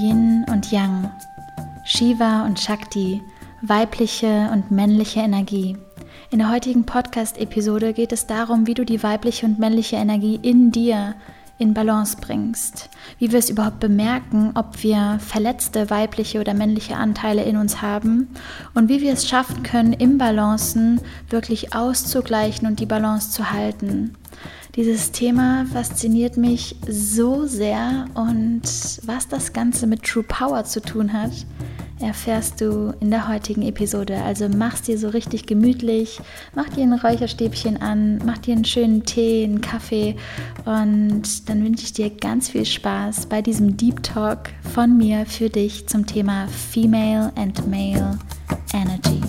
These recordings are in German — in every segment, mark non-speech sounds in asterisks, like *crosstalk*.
Yin und Yang, Shiva und Shakti, weibliche und männliche Energie. In der heutigen Podcast-Episode geht es darum, wie du die weibliche und männliche Energie in dir in Balance bringst. Wie wir es überhaupt bemerken, ob wir verletzte weibliche oder männliche Anteile in uns haben und wie wir es schaffen können, im Balancen wirklich auszugleichen und die Balance zu halten. Dieses Thema fasziniert mich so sehr und was das Ganze mit True Power zu tun hat, erfährst du in der heutigen Episode. Also mach's dir so richtig gemütlich, mach dir ein Räucherstäbchen an, mach dir einen schönen Tee, einen Kaffee und dann wünsche ich dir ganz viel Spaß bei diesem Deep Talk von mir für dich zum Thema Female and Male Energy.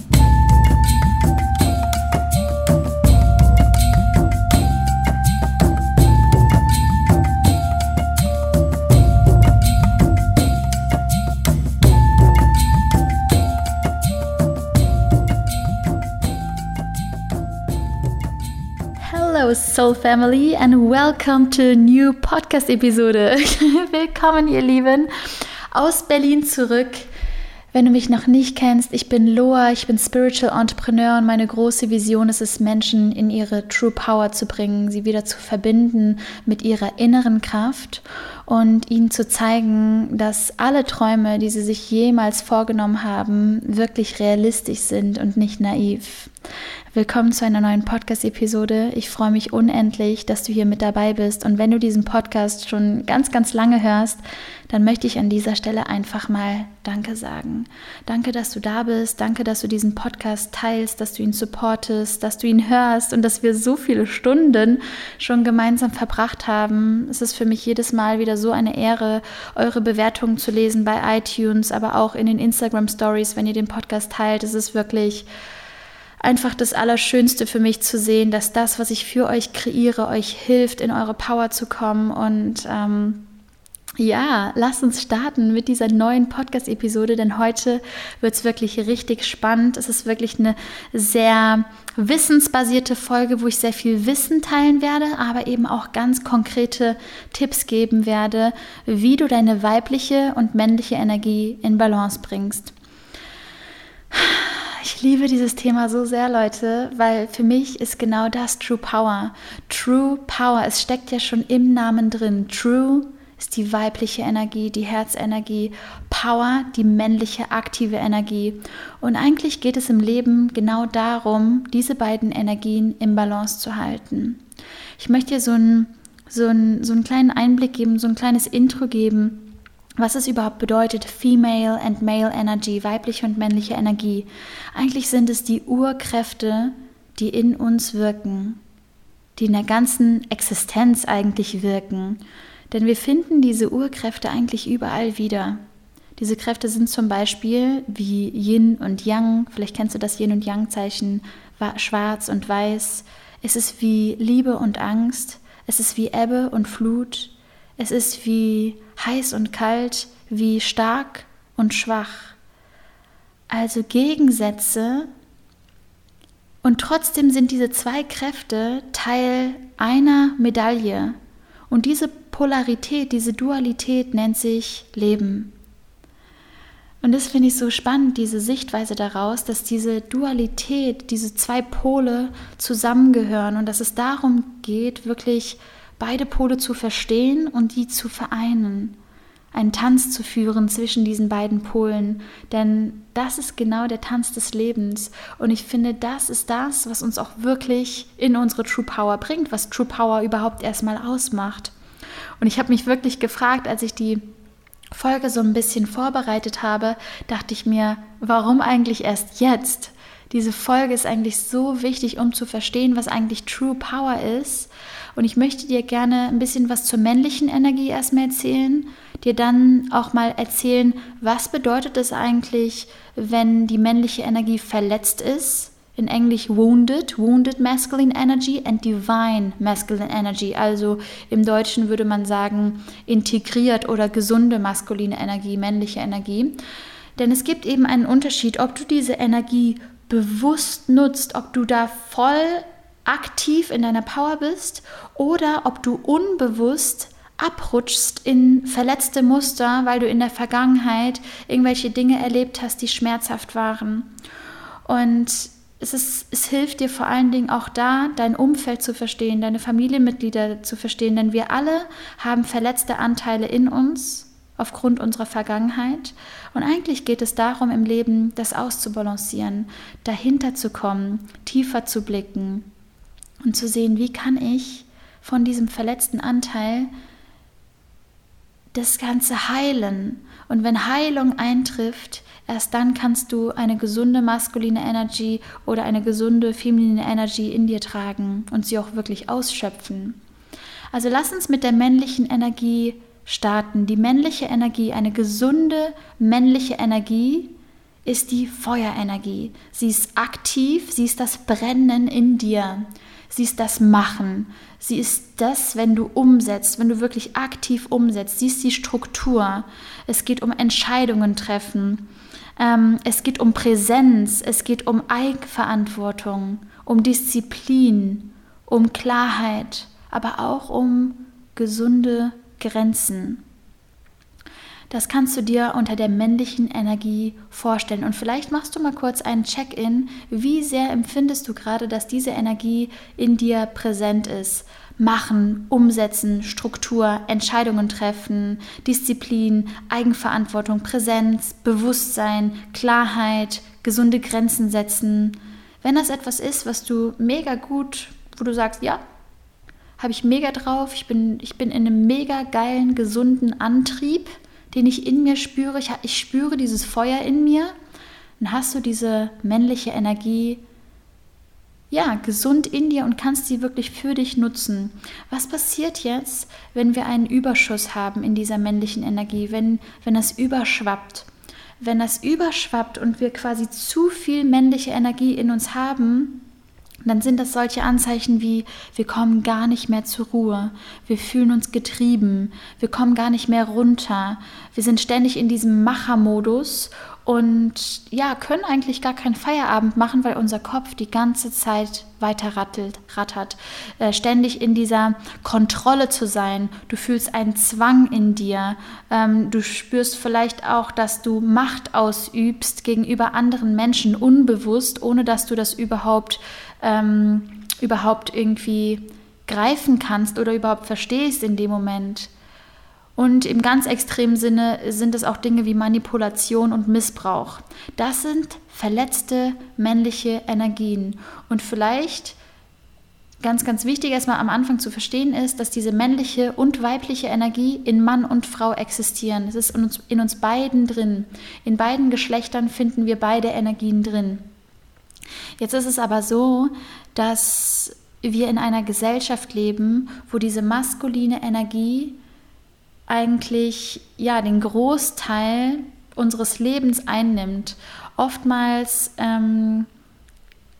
Soul Family and welcome to a new Podcast-Episode. *laughs* Willkommen, ihr Lieben, aus Berlin zurück. Wenn du mich noch nicht kennst, ich bin Loa, ich bin Spiritual Entrepreneur und meine große Vision ist es, Menschen in ihre True Power zu bringen, sie wieder zu verbinden mit ihrer inneren Kraft und ihnen zu zeigen, dass alle Träume, die sie sich jemals vorgenommen haben, wirklich realistisch sind und nicht naiv. Willkommen zu einer neuen Podcast-Episode. Ich freue mich unendlich, dass du hier mit dabei bist. Und wenn du diesen Podcast schon ganz, ganz lange hörst, dann möchte ich an dieser Stelle einfach mal Danke sagen. Danke, dass du da bist. Danke, dass du diesen Podcast teilst, dass du ihn supportest, dass du ihn hörst und dass wir so viele Stunden schon gemeinsam verbracht haben. Es ist für mich jedes Mal wieder so eine Ehre, eure Bewertungen zu lesen bei iTunes, aber auch in den Instagram Stories, wenn ihr den Podcast teilt. Es ist wirklich einfach das Allerschönste für mich zu sehen, dass das, was ich für euch kreiere, euch hilft, in eure Power zu kommen. Und ähm, ja, lasst uns starten mit dieser neuen Podcast-Episode, denn heute wird es wirklich richtig spannend. Es ist wirklich eine sehr wissensbasierte Folge, wo ich sehr viel Wissen teilen werde, aber eben auch ganz konkrete Tipps geben werde, wie du deine weibliche und männliche Energie in Balance bringst. Ich liebe dieses Thema so sehr, Leute, weil für mich ist genau das True Power. True Power, es steckt ja schon im Namen drin. True ist die weibliche Energie, die Herzenergie, Power, die männliche aktive Energie. Und eigentlich geht es im Leben genau darum, diese beiden Energien im Balance zu halten. Ich möchte dir so einen, so einen, so einen kleinen Einblick geben, so ein kleines Intro geben, was es überhaupt bedeutet, Female and Male Energy, weibliche und männliche Energie. Eigentlich sind es die Urkräfte, die in uns wirken, die in der ganzen Existenz eigentlich wirken. Denn wir finden diese Urkräfte eigentlich überall wieder. Diese Kräfte sind zum Beispiel wie Yin und Yang, vielleicht kennst du das Yin und Yang-Zeichen, schwarz und weiß. Es ist wie Liebe und Angst, es ist wie Ebbe und Flut, es ist wie heiß und kalt, wie stark und schwach. Also Gegensätze. Und trotzdem sind diese zwei Kräfte Teil einer Medaille. Und diese Polarität, diese Dualität nennt sich Leben. Und das finde ich so spannend, diese Sichtweise daraus, dass diese Dualität, diese zwei Pole zusammengehören und dass es darum geht, wirklich beide Pole zu verstehen und die zu vereinen. Einen Tanz zu führen zwischen diesen beiden Polen, denn das ist genau der Tanz des Lebens. Und ich finde, das ist das, was uns auch wirklich in unsere True Power bringt, was True Power überhaupt erstmal ausmacht. Und ich habe mich wirklich gefragt, als ich die Folge so ein bisschen vorbereitet habe, dachte ich mir, warum eigentlich erst jetzt? Diese Folge ist eigentlich so wichtig, um zu verstehen, was eigentlich True Power ist und ich möchte dir gerne ein bisschen was zur männlichen Energie erstmal erzählen, dir dann auch mal erzählen, was bedeutet es eigentlich, wenn die männliche Energie verletzt ist. In Englisch wounded, wounded masculine energy and divine masculine energy. Also im Deutschen würde man sagen integriert oder gesunde maskuline Energie, männliche Energie. Denn es gibt eben einen Unterschied, ob du diese Energie bewusst nutzt, ob du da voll aktiv in deiner Power bist oder ob du unbewusst abrutschst in verletzte Muster, weil du in der Vergangenheit irgendwelche Dinge erlebt hast, die schmerzhaft waren. Und es, ist, es hilft dir vor allen Dingen auch da, dein Umfeld zu verstehen, deine Familienmitglieder zu verstehen, denn wir alle haben verletzte Anteile in uns aufgrund unserer Vergangenheit. Und eigentlich geht es darum, im Leben das auszubalancieren, dahinter zu kommen, tiefer zu blicken und zu sehen, wie kann ich von diesem verletzten Anteil das Ganze heilen. Und wenn Heilung eintrifft, erst dann kannst du eine gesunde maskuline Energy oder eine gesunde feminine Energy in dir tragen und sie auch wirklich ausschöpfen. Also lass uns mit der männlichen Energie starten. Die männliche Energie, eine gesunde männliche Energie, ist die Feuerenergie. Sie ist aktiv, sie ist das Brennen in dir. Sie ist das Machen. Sie ist das, wenn du umsetzt, wenn du wirklich aktiv umsetzt. Sie ist die Struktur. Es geht um Entscheidungen treffen. Ähm, es geht um Präsenz. Es geht um Eigenverantwortung, um Disziplin, um Klarheit, aber auch um gesunde Grenzen. Das kannst du dir unter der männlichen Energie vorstellen. Und vielleicht machst du mal kurz einen Check-in. Wie sehr empfindest du gerade, dass diese Energie in dir präsent ist? Machen, umsetzen, Struktur, Entscheidungen treffen, Disziplin, Eigenverantwortung, Präsenz, Bewusstsein, Klarheit, gesunde Grenzen setzen. Wenn das etwas ist, was du mega gut, wo du sagst, ja, habe ich mega drauf, ich bin, ich bin in einem mega geilen, gesunden Antrieb, den ich in mir spüre. Ich, ich spüre dieses Feuer in mir. Dann hast du diese männliche Energie ja, gesund in dir und kannst sie wirklich für dich nutzen. Was passiert jetzt, wenn wir einen Überschuss haben in dieser männlichen Energie, wenn, wenn das überschwappt? Wenn das überschwappt und wir quasi zu viel männliche Energie in uns haben, dann sind das solche Anzeichen wie, wir kommen gar nicht mehr zur Ruhe, wir fühlen uns getrieben, wir kommen gar nicht mehr runter, wir sind ständig in diesem Machermodus und ja, können eigentlich gar keinen Feierabend machen, weil unser Kopf die ganze Zeit weiter rattelt, rattert. Äh, ständig in dieser Kontrolle zu sein. Du fühlst einen Zwang in dir. Ähm, du spürst vielleicht auch, dass du Macht ausübst gegenüber anderen Menschen unbewusst, ohne dass du das überhaupt, ähm, überhaupt irgendwie greifen kannst oder überhaupt verstehst in dem Moment. Und im ganz extremen Sinne sind es auch Dinge wie Manipulation und Missbrauch. Das sind verletzte männliche Energien. Und vielleicht ganz, ganz wichtig erstmal am Anfang zu verstehen ist, dass diese männliche und weibliche Energie in Mann und Frau existieren. Es ist in uns, in uns beiden drin. In beiden Geschlechtern finden wir beide Energien drin. Jetzt ist es aber so, dass wir in einer Gesellschaft leben, wo diese maskuline Energie eigentlich ja den Großteil unseres Lebens einnimmt. Oftmals ähm,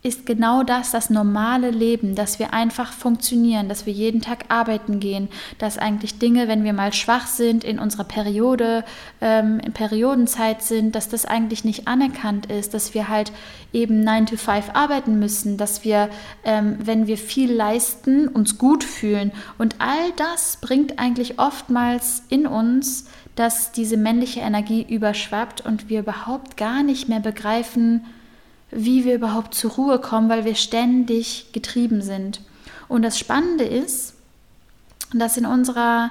ist genau das das normale Leben, dass wir einfach funktionieren, dass wir jeden Tag arbeiten gehen, dass eigentlich Dinge, wenn wir mal schwach sind, in unserer Periode, ähm, in Periodenzeit sind, dass das eigentlich nicht anerkannt ist, dass wir halt eben 9 to 5 arbeiten müssen, dass wir, ähm, wenn wir viel leisten, uns gut fühlen. Und all das bringt eigentlich oftmals in uns, dass diese männliche Energie überschwappt und wir überhaupt gar nicht mehr begreifen, wie wir überhaupt zur Ruhe kommen, weil wir ständig getrieben sind. Und das Spannende ist, dass in unserer,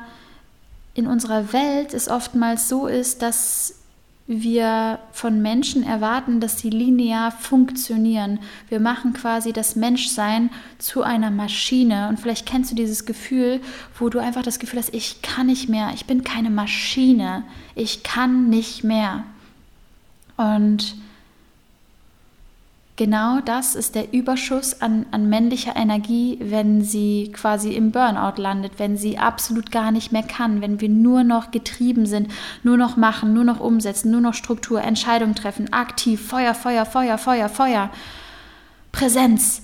in unserer Welt es oftmals so ist, dass wir von Menschen erwarten, dass sie linear funktionieren. Wir machen quasi das Menschsein zu einer Maschine. Und vielleicht kennst du dieses Gefühl, wo du einfach das Gefühl hast, ich kann nicht mehr, ich bin keine Maschine, ich kann nicht mehr. Und Genau das ist der Überschuss an, an männlicher Energie, wenn sie quasi im Burnout landet, wenn sie absolut gar nicht mehr kann, wenn wir nur noch getrieben sind, nur noch machen, nur noch umsetzen, nur noch Struktur, Entscheidungen treffen, aktiv, Feuer, Feuer, Feuer, Feuer, Feuer, Präsenz,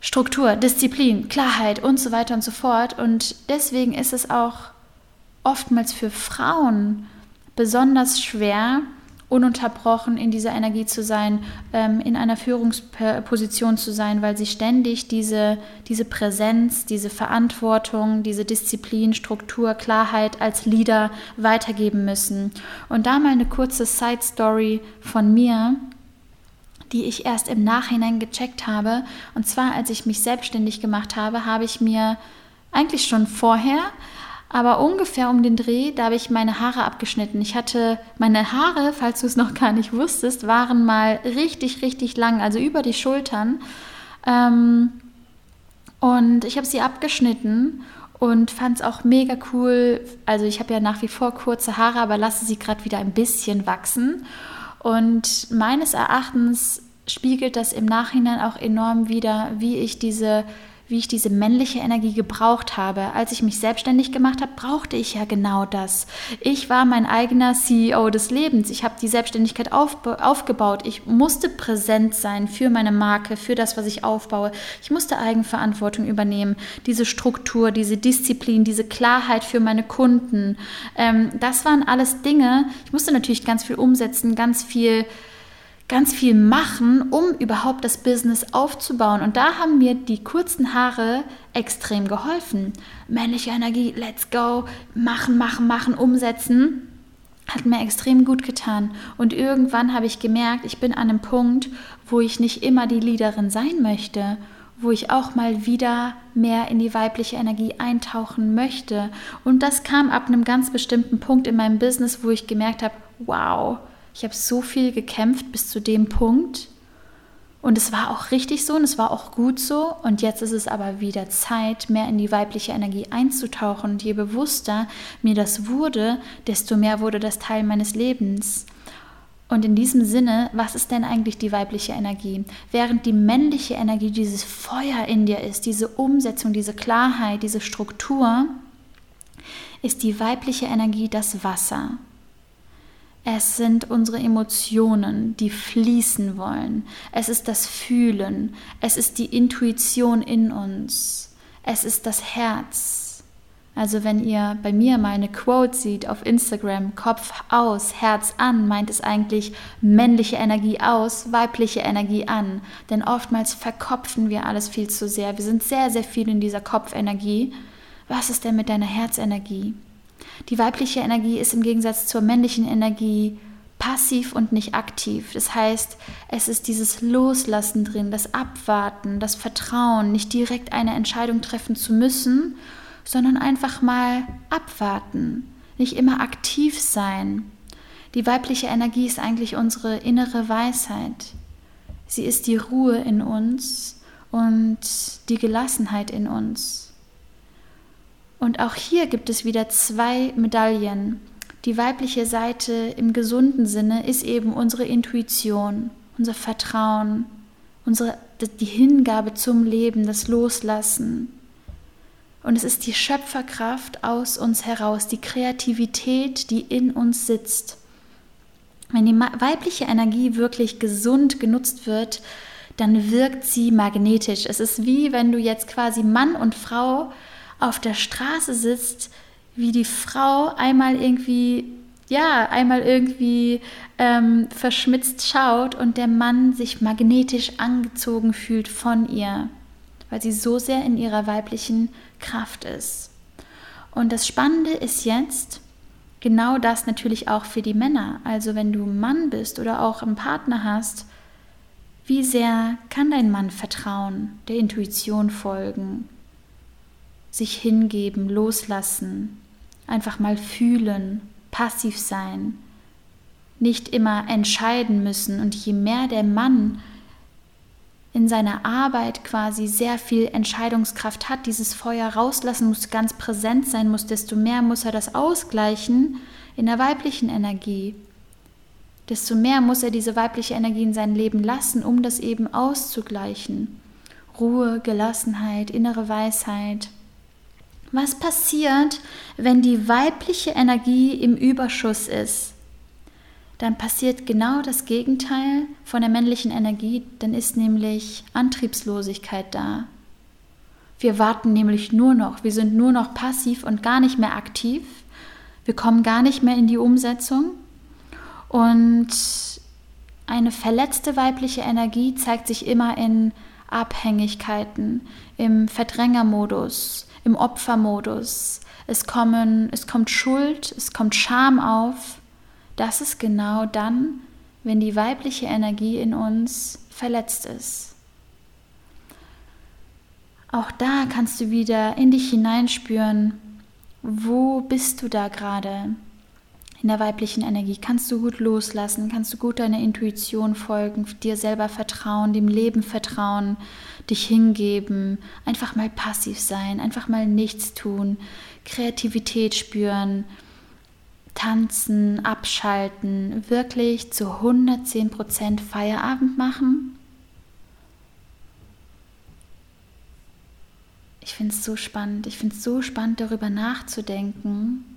Struktur, Disziplin, Klarheit und so weiter und so fort. Und deswegen ist es auch oftmals für Frauen besonders schwer, ununterbrochen in dieser Energie zu sein, ähm, in einer Führungsposition zu sein, weil sie ständig diese, diese Präsenz, diese Verantwortung, diese Disziplin, Struktur, Klarheit als Leader weitergeben müssen. Und da mal eine kurze Side Story von mir die ich erst im Nachhinein gecheckt habe. Und zwar, als ich mich selbstständig gemacht habe, habe ich mir eigentlich schon vorher, aber ungefähr um den Dreh, da habe ich meine Haare abgeschnitten. Ich hatte meine Haare, falls du es noch gar nicht wusstest, waren mal richtig, richtig lang, also über die Schultern. Ähm, und ich habe sie abgeschnitten und fand es auch mega cool. Also ich habe ja nach wie vor kurze Haare, aber lasse sie gerade wieder ein bisschen wachsen. Und meines Erachtens spiegelt das im Nachhinein auch enorm wider, wie ich diese wie ich diese männliche Energie gebraucht habe. Als ich mich selbstständig gemacht habe, brauchte ich ja genau das. Ich war mein eigener CEO des Lebens. Ich habe die Selbstständigkeit aufgebaut. Ich musste präsent sein für meine Marke, für das, was ich aufbaue. Ich musste Eigenverantwortung übernehmen. Diese Struktur, diese Disziplin, diese Klarheit für meine Kunden. Ähm, das waren alles Dinge. Ich musste natürlich ganz viel umsetzen, ganz viel ganz viel machen, um überhaupt das Business aufzubauen. Und da haben mir die kurzen Haare extrem geholfen. Männliche Energie, let's go, machen, machen, machen, umsetzen. Hat mir extrem gut getan. Und irgendwann habe ich gemerkt, ich bin an einem Punkt, wo ich nicht immer die Leaderin sein möchte, wo ich auch mal wieder mehr in die weibliche Energie eintauchen möchte. Und das kam ab einem ganz bestimmten Punkt in meinem Business, wo ich gemerkt habe, wow, ich habe so viel gekämpft bis zu dem Punkt. Und es war auch richtig so und es war auch gut so. Und jetzt ist es aber wieder Zeit, mehr in die weibliche Energie einzutauchen. Und je bewusster mir das wurde, desto mehr wurde das Teil meines Lebens. Und in diesem Sinne, was ist denn eigentlich die weibliche Energie? Während die männliche Energie dieses Feuer in dir ist, diese Umsetzung, diese Klarheit, diese Struktur, ist die weibliche Energie das Wasser. Es sind unsere Emotionen, die fließen wollen. Es ist das Fühlen. Es ist die Intuition in uns. Es ist das Herz. Also wenn ihr bei mir mal eine Quote seht auf Instagram, Kopf aus, Herz an, meint es eigentlich männliche Energie aus, weibliche Energie an. Denn oftmals verkopfen wir alles viel zu sehr. Wir sind sehr, sehr viel in dieser Kopfenergie. Was ist denn mit deiner Herzenergie? Die weibliche Energie ist im Gegensatz zur männlichen Energie passiv und nicht aktiv. Das heißt, es ist dieses Loslassen drin, das Abwarten, das Vertrauen, nicht direkt eine Entscheidung treffen zu müssen, sondern einfach mal abwarten, nicht immer aktiv sein. Die weibliche Energie ist eigentlich unsere innere Weisheit. Sie ist die Ruhe in uns und die Gelassenheit in uns. Und auch hier gibt es wieder zwei Medaillen. Die weibliche Seite im gesunden Sinne ist eben unsere Intuition, unser Vertrauen, unsere, die Hingabe zum Leben, das Loslassen. Und es ist die Schöpferkraft aus uns heraus, die Kreativität, die in uns sitzt. Wenn die weibliche Energie wirklich gesund genutzt wird, dann wirkt sie magnetisch. Es ist wie wenn du jetzt quasi Mann und Frau auf der Straße sitzt, wie die Frau einmal irgendwie, ja, einmal irgendwie ähm, verschmitzt schaut und der Mann sich magnetisch angezogen fühlt von ihr, weil sie so sehr in ihrer weiblichen Kraft ist. Und das Spannende ist jetzt, genau das natürlich auch für die Männer. Also wenn du Mann bist oder auch einen Partner hast, wie sehr kann dein Mann vertrauen, der Intuition folgen, sich hingeben, loslassen, einfach mal fühlen, passiv sein, nicht immer entscheiden müssen. Und je mehr der Mann in seiner Arbeit quasi sehr viel Entscheidungskraft hat, dieses Feuer rauslassen muss, ganz präsent sein muss, desto mehr muss er das ausgleichen in der weiblichen Energie. Desto mehr muss er diese weibliche Energie in sein Leben lassen, um das eben auszugleichen. Ruhe, Gelassenheit, innere Weisheit. Was passiert, wenn die weibliche Energie im Überschuss ist? Dann passiert genau das Gegenteil von der männlichen Energie, dann ist nämlich Antriebslosigkeit da. Wir warten nämlich nur noch, wir sind nur noch passiv und gar nicht mehr aktiv. Wir kommen gar nicht mehr in die Umsetzung. Und eine verletzte weibliche Energie zeigt sich immer in Abhängigkeiten, im Verdrängermodus, im Opfermodus. Es, kommen, es kommt Schuld, es kommt Scham auf. Das ist genau dann, wenn die weibliche Energie in uns verletzt ist. Auch da kannst du wieder in dich hineinspüren, wo bist du da gerade? In der weiblichen Energie kannst du gut loslassen, kannst du gut deiner Intuition folgen, dir selber vertrauen, dem Leben vertrauen, dich hingeben, einfach mal passiv sein, einfach mal nichts tun, Kreativität spüren, tanzen, abschalten, wirklich zu 110% Feierabend machen Ich finde es so spannend. Ich finde es so spannend, darüber nachzudenken.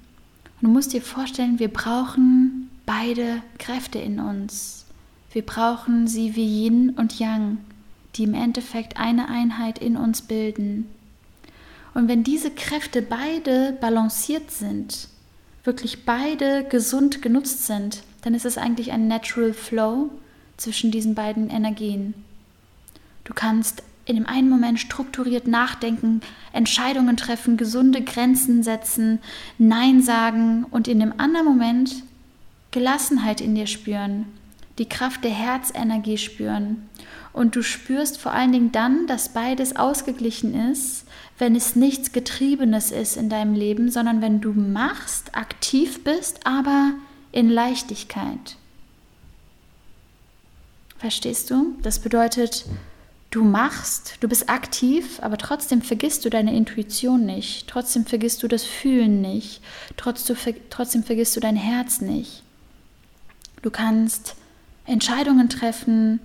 Und du musst dir vorstellen, wir brauchen beide Kräfte in uns. Wir brauchen sie wie Yin und Yang, die im Endeffekt eine Einheit in uns bilden. Und wenn diese Kräfte beide balanciert sind, wirklich beide gesund genutzt sind, dann ist es eigentlich ein Natural Flow zwischen diesen beiden Energien. Du kannst in dem einen Moment strukturiert nachdenken, Entscheidungen treffen, gesunde Grenzen setzen, Nein sagen und in dem anderen Moment Gelassenheit in dir spüren, die Kraft der Herzenergie spüren. Und du spürst vor allen Dingen dann, dass beides ausgeglichen ist, wenn es nichts Getriebenes ist in deinem Leben, sondern wenn du machst, aktiv bist, aber in Leichtigkeit. Verstehst du? Das bedeutet, du machst, du bist aktiv, aber trotzdem vergisst du deine Intuition nicht, trotzdem vergisst du das Fühlen nicht, trotzdem vergisst du dein Herz nicht. Du kannst Entscheidungen treffen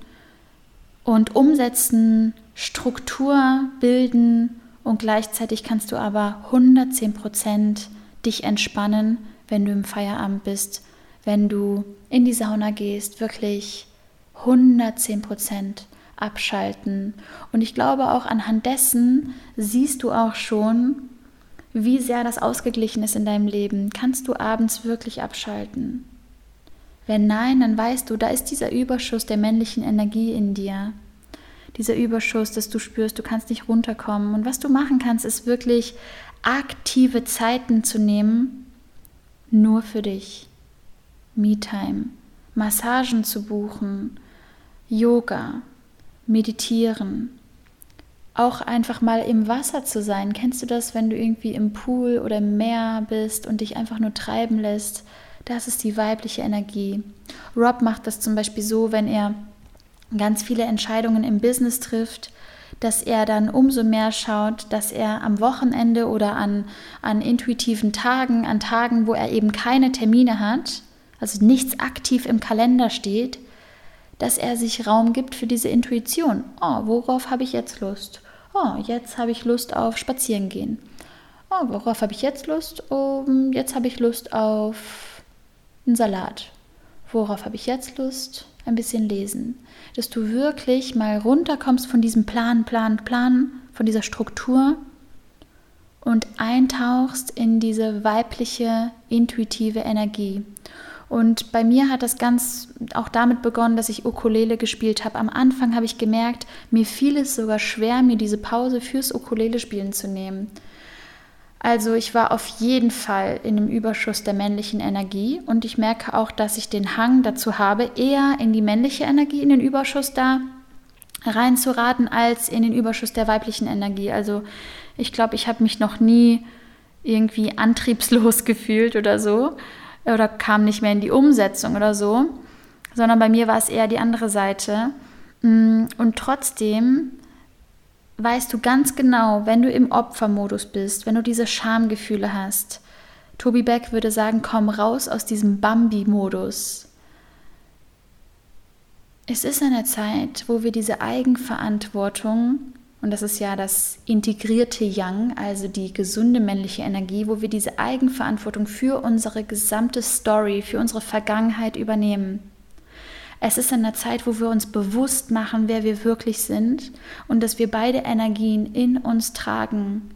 und umsetzen, Struktur bilden und gleichzeitig kannst du aber 110 Prozent dich entspannen, wenn du im Feierabend bist, wenn du in die Sauna gehst, wirklich 110 Prozent abschalten. Und ich glaube auch anhand dessen siehst du auch schon, wie sehr das ausgeglichen ist in deinem Leben. Kannst du abends wirklich abschalten? Wenn nein, dann weißt du, da ist dieser Überschuss der männlichen Energie in dir. Dieser Überschuss, dass du spürst, du kannst nicht runterkommen. Und was du machen kannst, ist wirklich aktive Zeiten zu nehmen, nur für dich. Me-Time, Massagen zu buchen, Yoga, meditieren, auch einfach mal im Wasser zu sein. Kennst du das, wenn du irgendwie im Pool oder im Meer bist und dich einfach nur treiben lässt? Das ist die weibliche Energie. Rob macht das zum Beispiel so, wenn er ganz viele Entscheidungen im Business trifft, dass er dann umso mehr schaut, dass er am Wochenende oder an, an intuitiven Tagen, an Tagen, wo er eben keine Termine hat, also nichts aktiv im Kalender steht, dass er sich Raum gibt für diese Intuition. Oh, worauf habe ich jetzt Lust? Oh, jetzt habe ich Lust auf Spazierengehen. Oh, worauf habe ich jetzt Lust? Oh, jetzt habe ich Lust auf einen Salat. Worauf habe ich jetzt Lust? Ein bisschen lesen. Dass du wirklich mal runterkommst von diesem Plan, Plan, Plan, von dieser Struktur und eintauchst in diese weibliche, intuitive Energie. Und bei mir hat das ganz auch damit begonnen, dass ich Ukulele gespielt habe. Am Anfang habe ich gemerkt, mir fiel es sogar schwer, mir diese Pause fürs Ukulele spielen zu nehmen. Also ich war auf jeden Fall in dem Überschuss der männlichen Energie und ich merke auch, dass ich den Hang dazu habe, eher in die männliche Energie, in den Überschuss da reinzuraten, als in den Überschuss der weiblichen Energie. Also ich glaube, ich habe mich noch nie irgendwie antriebslos *laughs* gefühlt oder so oder kam nicht mehr in die Umsetzung oder so, sondern bei mir war es eher die andere Seite. Mm, und trotzdem weißt du ganz genau, wenn du im Opfermodus bist, wenn du diese Schamgefühle hast, Tobi Beck würde sagen, komm raus aus diesem Bambi-Modus. Es ist eine Zeit, wo wir diese Eigenverantwortung und das ist ja das integrierte Yang, also die gesunde männliche Energie, wo wir diese Eigenverantwortung für unsere gesamte Story, für unsere Vergangenheit übernehmen. Es ist eine Zeit, wo wir uns bewusst machen, wer wir wirklich sind und dass wir beide Energien in uns tragen.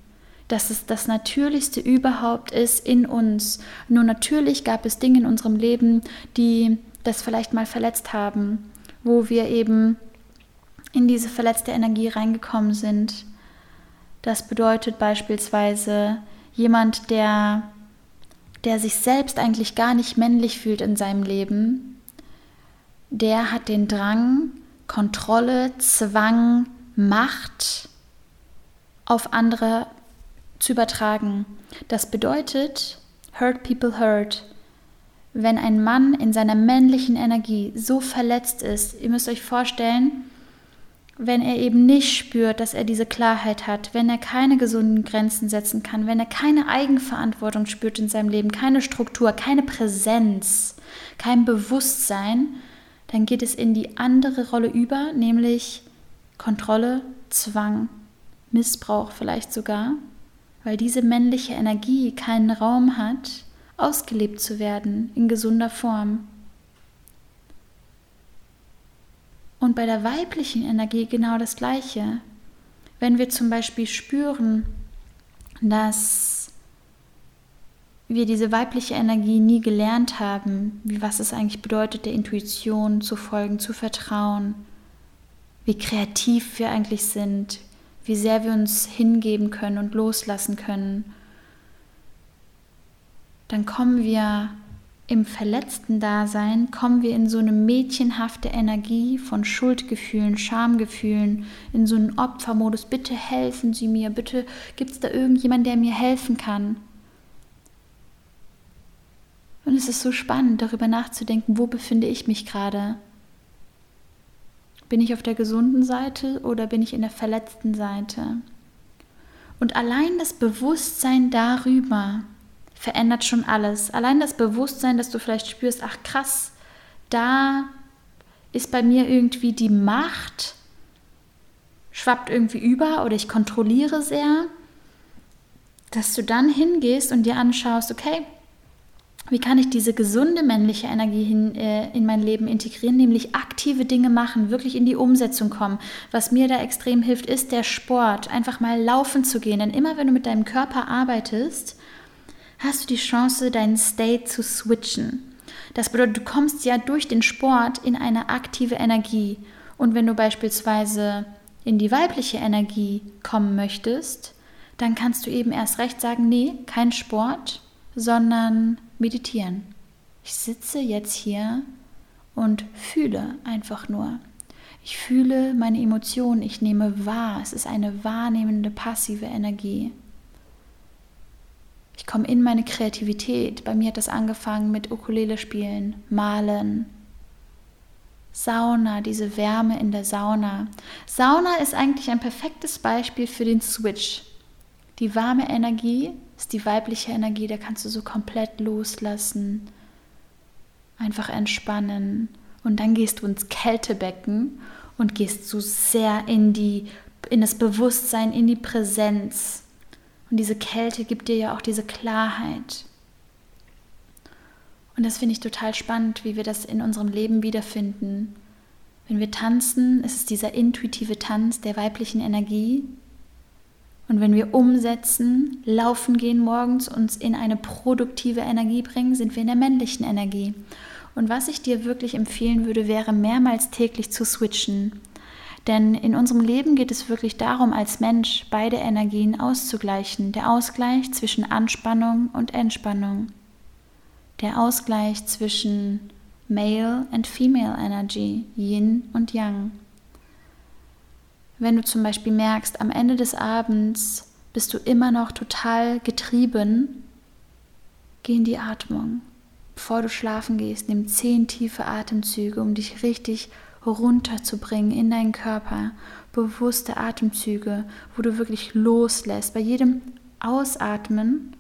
Dass es das Natürlichste überhaupt ist in uns. Nur natürlich gab es Dinge in unserem Leben, die das vielleicht mal verletzt haben, wo wir eben in diese verletzte Energie reingekommen sind. Das bedeutet beispielsweise jemand, der, der sich selbst eigentlich gar nicht männlich fühlt in seinem Leben, der hat den Drang, Kontrolle, Zwang, Macht auf andere zu übertragen. Das bedeutet, hurt people hurt. Wenn ein Mann in seiner männlichen Energie so verletzt ist, ihr müsst euch vorstellen, wenn er eben nicht spürt, dass er diese Klarheit hat, wenn er keine gesunden Grenzen setzen kann, wenn er keine Eigenverantwortung spürt in seinem Leben, keine Struktur, keine Präsenz, kein Bewusstsein, dann geht es in die andere Rolle über, nämlich Kontrolle, Zwang, Missbrauch vielleicht sogar, weil diese männliche Energie keinen Raum hat, ausgelebt zu werden in gesunder Form. Und bei der weiblichen Energie genau das Gleiche. Wenn wir zum Beispiel spüren, dass wir diese weibliche Energie nie gelernt haben, wie was es eigentlich bedeutet, der Intuition zu folgen, zu vertrauen, wie kreativ wir eigentlich sind, wie sehr wir uns hingeben können und loslassen können, dann kommen wir im verletzten Dasein kommen wir in so eine mädchenhafte Energie von Schuldgefühlen, Schamgefühlen, in so einen Opfermodus. Bitte helfen Sie mir, bitte gibt es da irgendjemand, der mir helfen kann. Und es ist so spannend, darüber nachzudenken, wo befinde ich mich gerade? Bin ich auf der gesunden Seite oder bin ich in der verletzten Seite? Und allein das Bewusstsein darüber, verändert schon alles. Allein das Bewusstsein, dass du vielleicht spürst, ach krass, da ist bei mir irgendwie die Macht, schwappt irgendwie über oder ich kontrolliere sehr, dass du dann hingehst und dir anschaust, okay, wie kann ich diese gesunde männliche Energie hin, äh, in mein Leben integrieren, nämlich aktive Dinge machen, wirklich in die Umsetzung kommen. Was mir da extrem hilft, ist der Sport, einfach mal laufen zu gehen. Denn immer wenn du mit deinem Körper arbeitest, hast du die Chance, deinen State zu switchen. Das bedeutet, du kommst ja durch den Sport in eine aktive Energie. Und wenn du beispielsweise in die weibliche Energie kommen möchtest, dann kannst du eben erst recht sagen, nee, kein Sport, sondern meditieren. Ich sitze jetzt hier und fühle einfach nur. Ich fühle meine Emotionen, ich nehme wahr. Es ist eine wahrnehmende passive Energie. Ich komme in meine Kreativität. Bei mir hat das angefangen mit Ukulele spielen, malen. Sauna, diese Wärme in der Sauna. Sauna ist eigentlich ein perfektes Beispiel für den Switch. Die warme Energie ist die weibliche Energie, da kannst du so komplett loslassen, einfach entspannen. Und dann gehst du ins Kältebecken und gehst so sehr in die in das Bewusstsein, in die Präsenz. Und diese Kälte gibt dir ja auch diese Klarheit. Und das finde ich total spannend, wie wir das in unserem Leben wiederfinden. Wenn wir tanzen, ist es dieser intuitive Tanz der weiblichen Energie. Und wenn wir umsetzen, laufen gehen morgens, uns in eine produktive Energie bringen, sind wir in der männlichen Energie. Und was ich dir wirklich empfehlen würde, wäre mehrmals täglich zu switchen. Denn in unserem Leben geht es wirklich darum, als Mensch beide Energien auszugleichen. Der Ausgleich zwischen Anspannung und Entspannung. Der Ausgleich zwischen Male and Female Energy, Yin und Yang. Wenn du zum Beispiel merkst, am Ende des Abends bist du immer noch total getrieben, geh in die Atmung. Bevor du schlafen gehst, nimm zehn tiefe Atemzüge, um dich richtig runterzubringen in deinen Körper. Bewusste Atemzüge, wo du wirklich loslässt. Bei jedem Ausatmen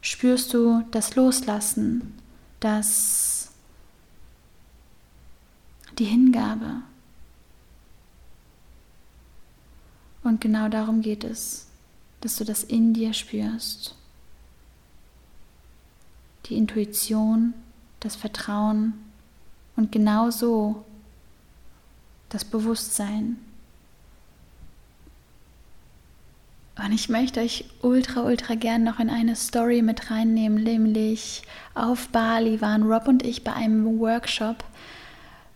spürst du das Loslassen, das die Hingabe. Und genau darum geht es, dass du das in dir spürst. Die Intuition, das Vertrauen und genau so das Bewusstsein. Und ich möchte euch ultra, ultra gern noch in eine Story mit reinnehmen, nämlich auf Bali waren Rob und ich bei einem Workshop,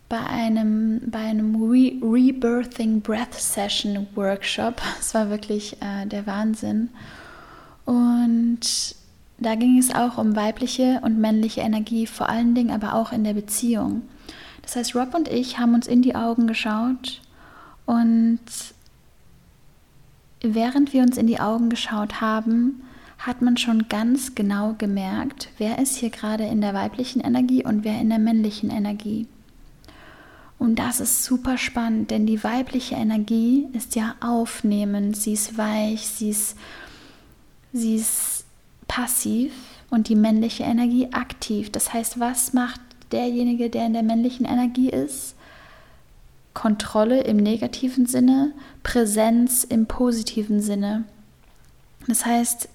bei einem, bei einem Re Rebirthing Breath Session Workshop. *laughs* Es war wirklich äh, der Wahnsinn. Und da ging es auch um weibliche und männliche Energie, vor allen Dingen aber auch in der Beziehung. Das heißt, Rob und ich haben uns in die Augen geschaut und während wir uns in die Augen geschaut haben, hat man schon ganz genau gemerkt, wer ist hier gerade in der weiblichen Energie und wer in der männlichen Energie. Und das ist super spannend, denn die weibliche Energie ist ja aufnehmend, sie ist weich, sie ist, sie ist passiv und die männliche Energie aktiv. Das heißt, was macht derjenige, der in der männlichen Energie ist? Kontrolle im negativen Sinne, Präsenz im positiven Sinne. Das heißt,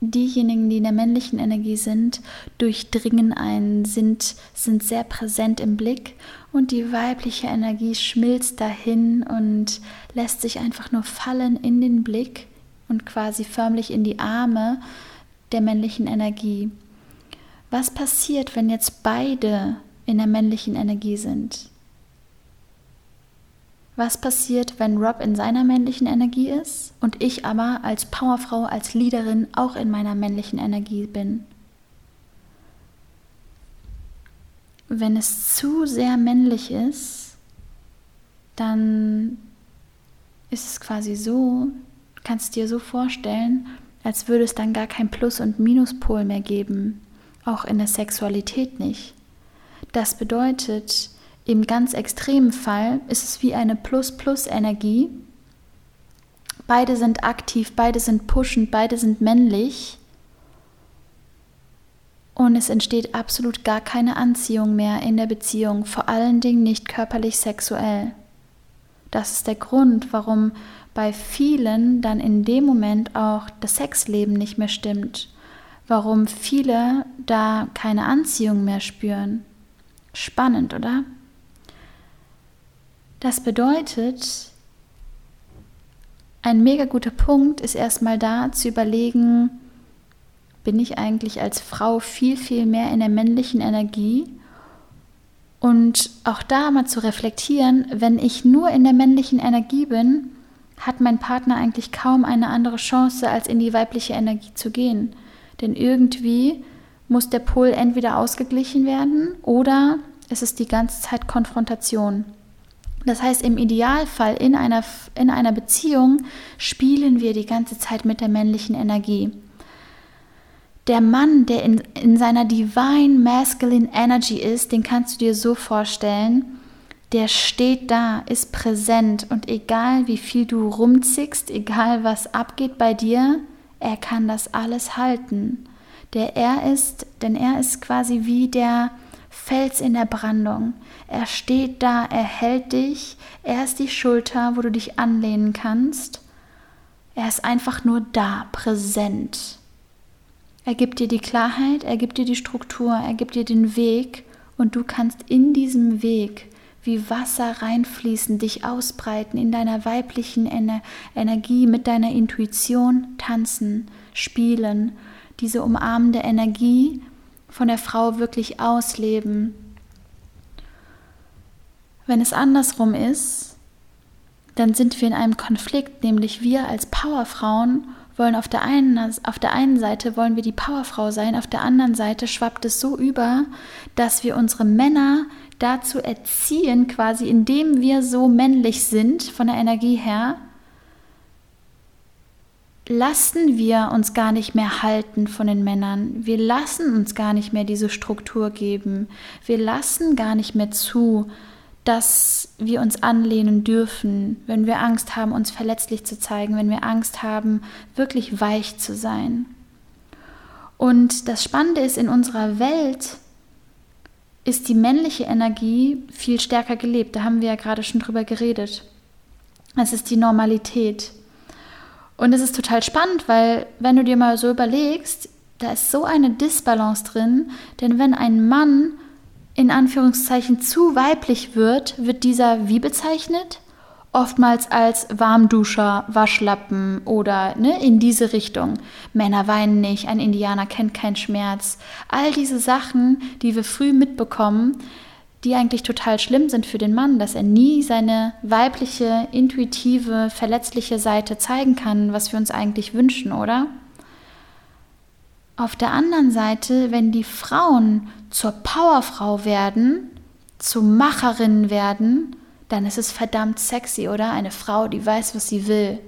diejenigen, die in der männlichen Energie sind, durchdringen einen, sind, sind sehr präsent im Blick und die weibliche Energie schmilzt dahin und lässt sich einfach nur fallen in den Blick und quasi förmlich in die Arme der männlichen Energie. Was passiert, wenn jetzt beide in der männlichen Energie sind? Was passiert, wenn Rob in seiner männlichen Energie ist und ich aber als Powerfrau, als Leaderin auch in meiner männlichen Energie bin? Wenn es zu sehr männlich ist, dann ist es quasi so, du kannst dir so vorstellen, als würde es dann gar kein Plus- und Minuspol mehr geben, auch in der Sexualität nicht. Das bedeutet, im ganz extremen Fall ist es wie eine Plus-Plus-Energie. Beide sind aktiv, beide sind pushend, beide sind männlich. Und es entsteht absolut gar keine Anziehung mehr in der Beziehung, vor allen Dingen nicht körperlich sexuell. Das ist der Grund, warum bei vielen dann in dem Moment auch das Sexleben nicht mehr stimmt, warum viele da keine Anziehung mehr spüren. Spannend, oder? Das bedeutet, ein mega guter Punkt ist erstmal da zu überlegen, bin ich eigentlich als Frau viel, viel mehr in der männlichen Energie? Und auch da mal zu reflektieren, wenn ich nur in der männlichen Energie bin, hat mein Partner eigentlich kaum eine andere Chance, als in die weibliche Energie zu gehen. Denn irgendwie muss der Pol entweder ausgeglichen werden oder es ist die ganze Zeit Konfrontation. Das heißt, im Idealfall in einer, in einer Beziehung spielen wir die ganze Zeit mit der männlichen Energie. Der Mann, der in, in seiner Divine Masculine Energy ist, den kannst du dir so vorstellen, der steht da, ist präsent und egal wie viel du rumzickst, egal was abgeht bei dir, er kann das alles halten. Der er ist, denn er ist quasi wie der Fels in der Brandung. Er steht da, er hält dich, er ist die Schulter, wo du dich anlehnen kannst. Er ist einfach nur da, präsent. Er gibt dir die Klarheit, er gibt dir die Struktur, er gibt dir den Weg und du kannst in diesem Weg wie Wasser reinfließen, dich ausbreiten, in deiner weiblichen Ener Energie, mit deiner Intuition tanzen, spielen, diese umarmende Energie von der Frau wirklich ausleben. Wenn es andersrum ist, dann sind wir in einem Konflikt, nämlich wir als Powerfrauen wollen auf der einen, auf der einen Seite wollen wir die Powerfrau sein, auf der anderen Seite schwappt es so über, dass wir unsere Männer dazu erziehen, quasi indem wir so männlich sind von der Energie her, lassen wir uns gar nicht mehr halten von den Männern. Wir lassen uns gar nicht mehr diese Struktur geben. Wir lassen gar nicht mehr zu, dass wir uns anlehnen dürfen, wenn wir Angst haben, uns verletzlich zu zeigen, wenn wir Angst haben, wirklich weich zu sein. Und das Spannende ist, in unserer Welt ist die männliche Energie viel stärker gelebt. Da haben wir ja gerade schon drüber geredet. Es ist die Normalität. Und es ist total spannend, weil wenn du dir mal so überlegst, da ist so eine Disbalance drin, denn wenn ein Mann in Anführungszeichen zu weiblich wird, wird dieser wie bezeichnet? Oftmals als Warmduscher, Waschlappen oder ne, in diese Richtung. Männer weinen nicht, ein Indianer kennt keinen Schmerz. All diese Sachen, die wir früh mitbekommen, die eigentlich total schlimm sind für den Mann, dass er nie seine weibliche, intuitive, verletzliche Seite zeigen kann, was wir uns eigentlich wünschen, oder? Auf der anderen Seite, wenn die Frauen zur Powerfrau werden, zu Macherinnen werden, dann ist es verdammt sexy, oder? Eine Frau, die weiß, was sie will.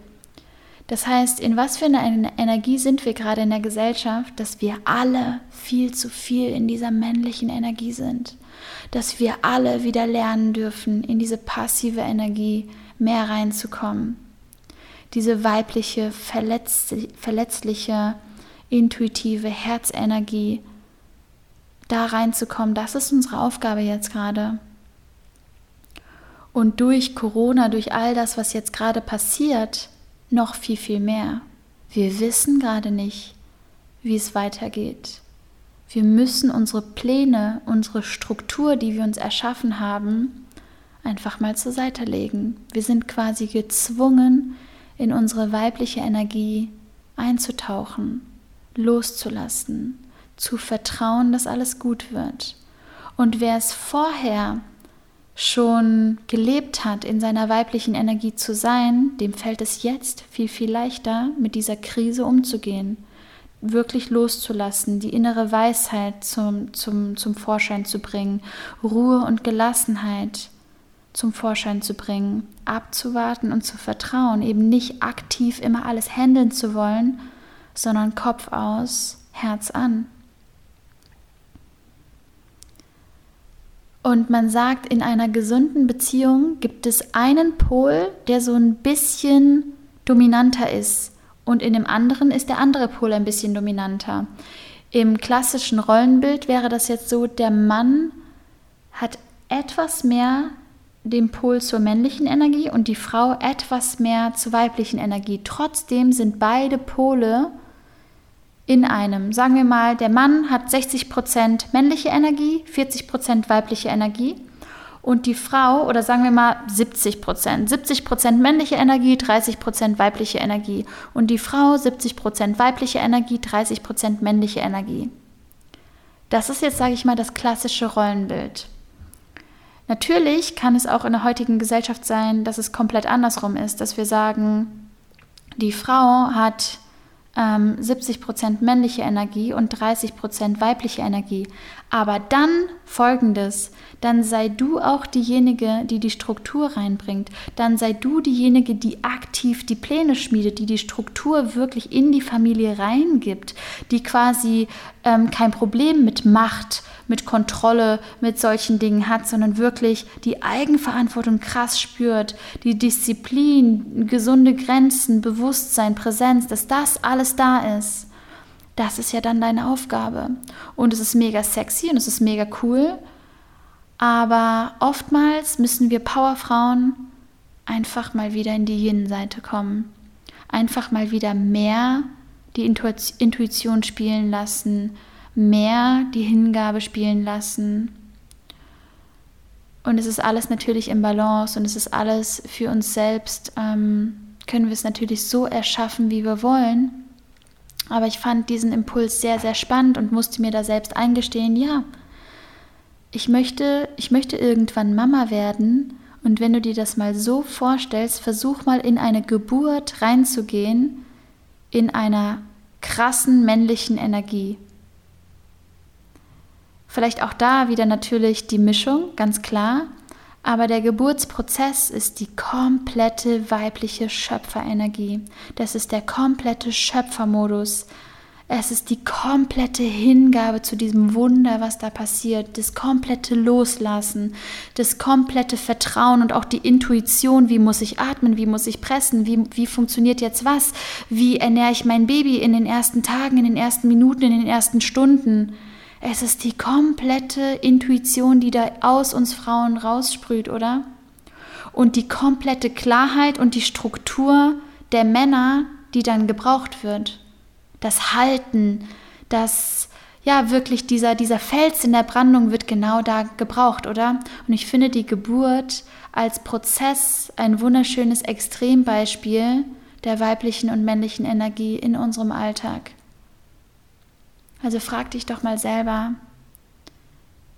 Das heißt, in was für einer Energie sind wir gerade in der Gesellschaft, dass wir alle viel zu viel in dieser männlichen Energie sind dass wir alle wieder lernen dürfen, in diese passive Energie mehr reinzukommen. Diese weibliche, verletzliche, intuitive Herzenergie, da reinzukommen, das ist unsere Aufgabe jetzt gerade. Und durch Corona, durch all das, was jetzt gerade passiert, noch viel, viel mehr. Wir wissen gerade nicht, wie es weitergeht. Wir müssen unsere Pläne, unsere Struktur, die wir uns erschaffen haben, einfach mal zur Seite legen. Wir sind quasi gezwungen, in unsere weibliche Energie einzutauchen, loszulassen, zu vertrauen, dass alles gut wird. Und wer es vorher schon gelebt hat, in seiner weiblichen Energie zu sein, dem fällt es jetzt viel, viel leichter, mit dieser Krise umzugehen wirklich loszulassen, die innere Weisheit zum, zum, zum Vorschein zu bringen, Ruhe und Gelassenheit zum Vorschein zu bringen, abzuwarten und zu vertrauen, eben nicht aktiv immer alles handeln zu wollen, sondern Kopf aus, Herz an. Und man sagt, in einer gesunden Beziehung gibt es einen Pol, der so ein bisschen dominanter ist und in dem anderen ist der andere Pol ein bisschen dominanter. Im klassischen Rollenbild wäre das jetzt so, der Mann hat etwas mehr den Pol zur männlichen Energie und die Frau etwas mehr zur weiblichen Energie. Trotzdem sind beide Pole in einem. Sagen wir mal, der Mann hat 60% männliche Energie, 40% weibliche Energie und die Frau, oder sagen wir mal 70 Prozent, 70 Prozent männliche Energie, 30 Prozent weibliche Energie. Und die Frau 70 Prozent weibliche Energie, 30 Prozent männliche Energie. Das ist jetzt, sage ich mal, das klassische Rollenbild. Natürlich kann es auch in der heutigen Gesellschaft sein, dass es komplett andersrum ist, dass wir sagen, die Frau hat ähm, 70% männliche Energie und 30% weibliche Energie. Aber dann folgendes, dann sei du auch diejenige, die die Struktur reinbringt. Dann sei du diejenige, die aktiv die Pläne schmiedet, die die Struktur wirklich in die Familie reingibt, die quasi ähm, kein Problem mit Macht, mit Kontrolle, mit solchen Dingen hat, sondern wirklich die Eigenverantwortung krass spürt, die Disziplin, gesunde Grenzen, Bewusstsein, Präsenz, dass das alles da ist. Das ist ja dann deine Aufgabe. Und es ist mega sexy und es ist mega cool. Aber oftmals müssen wir Powerfrauen einfach mal wieder in die Yin-Seite kommen. Einfach mal wieder mehr die Intuition spielen lassen, mehr die Hingabe spielen lassen. Und es ist alles natürlich im Balance und es ist alles für uns selbst, ähm, können wir es natürlich so erschaffen, wie wir wollen. Aber ich fand diesen Impuls sehr, sehr spannend und musste mir da selbst eingestehen, ja, ich möchte, ich möchte irgendwann Mama werden. Und wenn du dir das mal so vorstellst, versuch mal in eine Geburt reinzugehen, in einer krassen männlichen Energie. Vielleicht auch da wieder natürlich die Mischung, ganz klar. Aber der Geburtsprozess ist die komplette weibliche Schöpferenergie. Das ist der komplette Schöpfermodus. Es ist die komplette Hingabe zu diesem Wunder, was da passiert, das komplette Loslassen, das komplette Vertrauen und auch die Intuition, wie muss ich atmen, wie muss ich pressen, wie, wie funktioniert jetzt was, wie ernähre ich mein Baby in den ersten Tagen, in den ersten Minuten, in den ersten Stunden. Es ist die komplette Intuition, die da aus uns Frauen raussprüht, oder? Und die komplette Klarheit und die Struktur der Männer, die dann gebraucht wird. Das Halten, das, ja, wirklich dieser, dieser Fels in der Brandung wird genau da gebraucht, oder? Und ich finde die Geburt als Prozess ein wunderschönes Extrembeispiel der weiblichen und männlichen Energie in unserem Alltag. Also frag dich doch mal selber,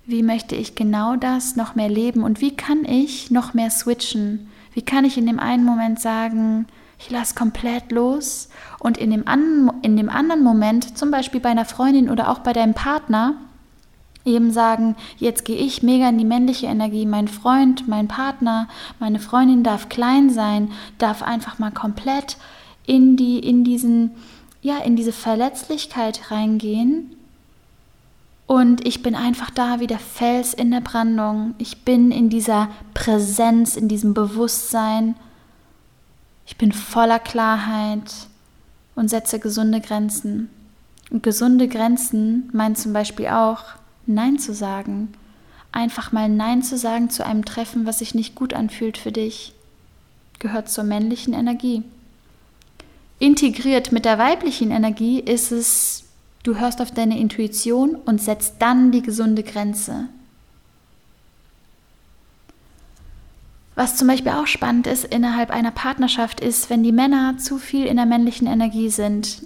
wie möchte ich genau das noch mehr leben und wie kann ich noch mehr switchen? Wie kann ich in dem einen Moment sagen, ich lasse komplett los und in dem, an, in dem anderen Moment, zum Beispiel bei einer Freundin oder auch bei deinem Partner, eben sagen, jetzt gehe ich mega in die männliche Energie, mein Freund, mein Partner, meine Freundin darf klein sein, darf einfach mal komplett in die in diesen ja, in diese Verletzlichkeit reingehen. Und ich bin einfach da wie der Fels in der Brandung. Ich bin in dieser Präsenz, in diesem Bewusstsein. Ich bin voller Klarheit und setze gesunde Grenzen. Und gesunde Grenzen meint zum Beispiel auch, Nein zu sagen. Einfach mal Nein zu sagen zu einem Treffen, was sich nicht gut anfühlt für dich, gehört zur männlichen Energie integriert mit der weiblichen Energie ist es, du hörst auf deine Intuition und setzt dann die gesunde Grenze. Was zum Beispiel auch spannend ist innerhalb einer Partnerschaft ist, wenn die Männer zu viel in der männlichen Energie sind,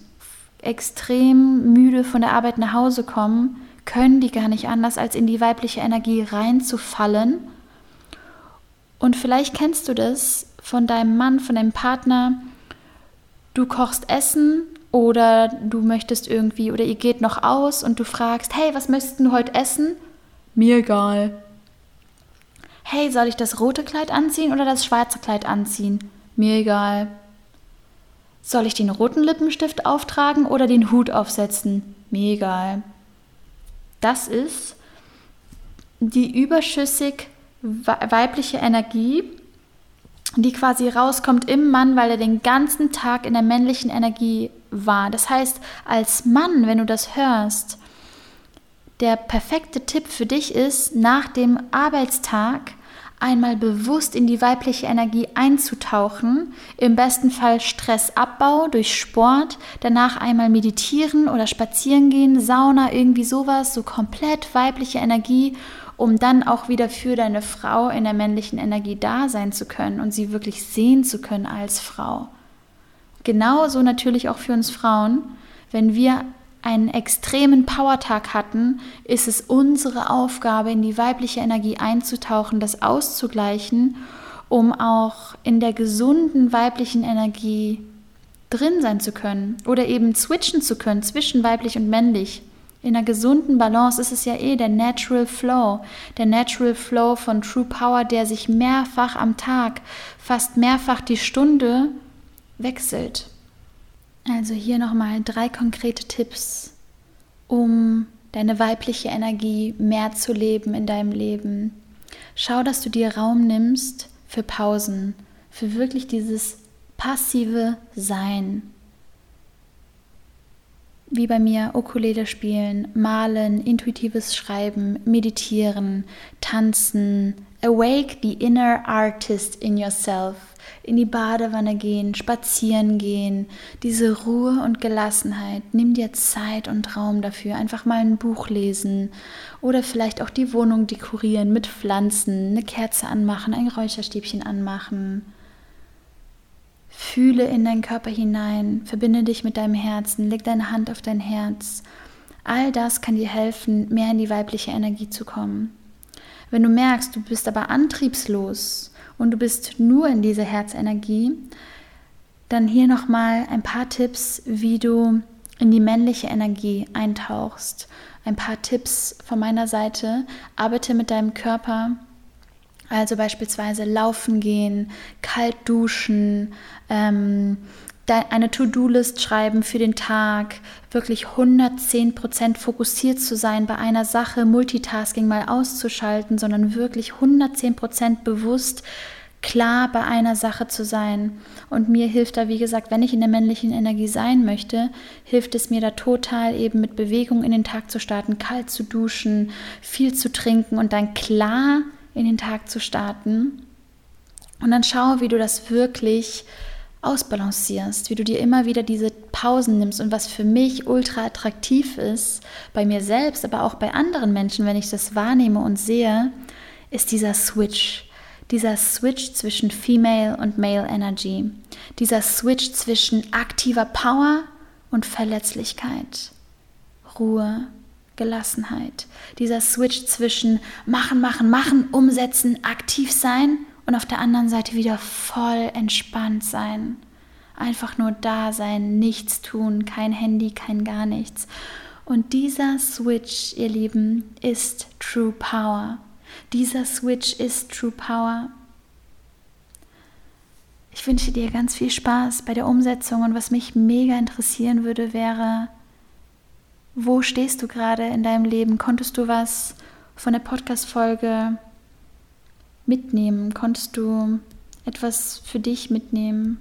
extrem müde von der Arbeit nach Hause kommen, können die gar nicht anders, als in die weibliche Energie reinzufallen. Und vielleicht kennst du das von deinem Mann, von deinem Partner, du kochst Essen oder du möchtest irgendwie oder ihr geht noch aus und du fragst, hey, was möchtest du heute essen? Mir egal. Hey, soll ich das rote Kleid anziehen oder das schwarze Kleid anziehen? Mir egal. Soll ich den roten Lippenstift auftragen oder den Hut aufsetzen? Mir egal. Das ist die überschüssig weibliche Energie, die quasi rauskommt im Mann, weil er den ganzen Tag in der männlichen Energie war. Das heißt, als Mann, wenn du das hörst, der perfekte Tipp für dich ist, nach dem Arbeitstag einmal bewusst in die weibliche Energie einzutauchen, im besten Fall Stressabbau durch Sport, danach einmal meditieren oder spazieren gehen, Sauna, irgendwie sowas, so komplett weibliche Energie um dann auch wieder für deine Frau in der männlichen Energie da sein zu können und sie wirklich sehen zu können als Frau. Genauso natürlich auch für uns Frauen, wenn wir einen extremen Powertag hatten, ist es unsere Aufgabe, in die weibliche Energie einzutauchen, das auszugleichen, um auch in der gesunden weiblichen Energie drin sein zu können oder eben switchen zu können zwischen weiblich und männlich. In einer gesunden Balance ist es ja eh der Natural Flow, der Natural Flow von True Power, der sich mehrfach am Tag, fast mehrfach die Stunde wechselt. Also hier nochmal drei konkrete Tipps, um deine weibliche Energie mehr zu leben in deinem Leben. Schau, dass du dir Raum nimmst für Pausen, für wirklich dieses passive Sein wie bei mir Ukulele spielen, malen, intuitives Schreiben, meditieren, tanzen, awake the inner artist in yourself, in die Badewanne gehen, spazieren gehen, diese Ruhe und Gelassenheit. Nimm dir Zeit und Raum dafür, einfach mal ein Buch lesen. Oder vielleicht auch die Wohnung dekorieren mit Pflanzen, eine Kerze anmachen, ein Räucherstäbchen anmachen Fühle in deinen Körper hinein, verbinde dich mit deinem Herzen, leg deine Hand auf dein Herz. All das kann dir helfen, mehr in die weibliche Energie zu kommen. Wenn du merkst, du bist aber antriebslos und du bist nur in dieser Herzenergie, dann hier nochmal ein paar Tipps, wie du in die männliche Energie eintauchst. Ein paar Tipps von meiner Seite. Arbeite mit deinem Körper, also beispielsweise laufen gehen, kalt duschen, ähm, eine To-Do-List schreiben für den Tag, wirklich 110% fokussiert zu sein bei einer Sache, Multitasking mal auszuschalten, sondern wirklich 110% bewusst klar bei einer Sache zu sein. Und mir hilft da, wie gesagt, wenn ich in der männlichen Energie sein möchte, hilft es mir da total eben mit Bewegung in den Tag zu starten, kalt zu duschen, viel zu trinken und dann klar in den Tag zu starten. Und dann schau, wie du das wirklich ausbalancierst, wie du dir immer wieder diese Pausen nimmst und was für mich ultra attraktiv ist, bei mir selbst, aber auch bei anderen Menschen, wenn ich das wahrnehme und sehe, ist dieser Switch. Dieser Switch zwischen Female und Male Energy. Dieser Switch zwischen aktiver Power und Verletzlichkeit. Ruhe, Gelassenheit. Dieser Switch zwischen machen, machen, machen, umsetzen, aktiv sein und auf der anderen Seite wieder voll entspannt sein. Einfach nur da sein, nichts tun, kein Handy, kein gar nichts. Und dieser Switch, ihr Lieben, ist True Power. Dieser Switch ist True Power. Ich wünsche dir ganz viel Spaß bei der Umsetzung und was mich mega interessieren würde, wäre, wo stehst du gerade in deinem Leben? Konntest du was von der Podcast-Folge mitnehmen? Konntest du etwas für dich mitnehmen?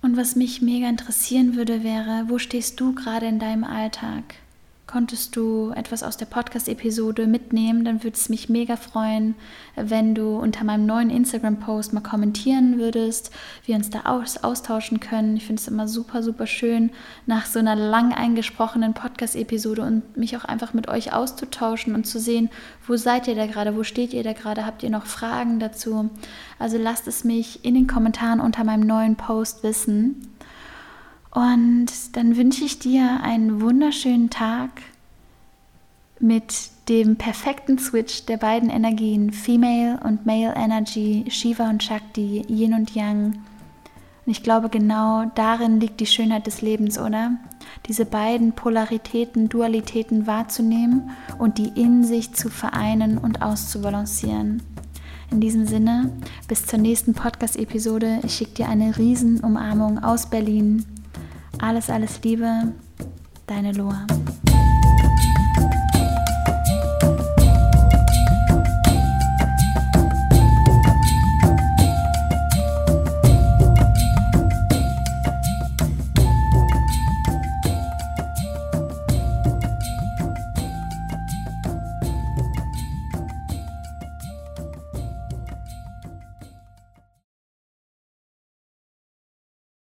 Und was mich mega interessieren würde, wäre, wo stehst du gerade in deinem Alltag? Konntest du etwas aus der Podcast-Episode mitnehmen, dann würde es mich mega freuen, wenn du unter meinem neuen Instagram-Post mal kommentieren würdest, wir uns da aus austauschen können. Ich finde es immer super, super schön, nach so einer lang eingesprochenen Podcast-Episode und mich auch einfach mit euch auszutauschen und zu sehen, wo seid ihr da gerade, wo steht ihr da gerade, habt ihr noch Fragen dazu? Also lasst es mich in den Kommentaren unter meinem neuen Post wissen. Und dann wünsche ich dir einen wunderschönen Tag mit dem perfekten Switch der beiden Energien, Female und Male Energy, Shiva und Shakti, Yin und Yang. Und ich glaube, genau darin liegt die Schönheit des Lebens, oder? Diese beiden Polaritäten, Dualitäten wahrzunehmen und die in sich zu vereinen und auszubalancieren. In diesem Sinne, bis zur nächsten Podcast-Episode. Ich schicke dir eine Riesenumarmung aus Berlin. Alles, alles Liebe, deine Loa.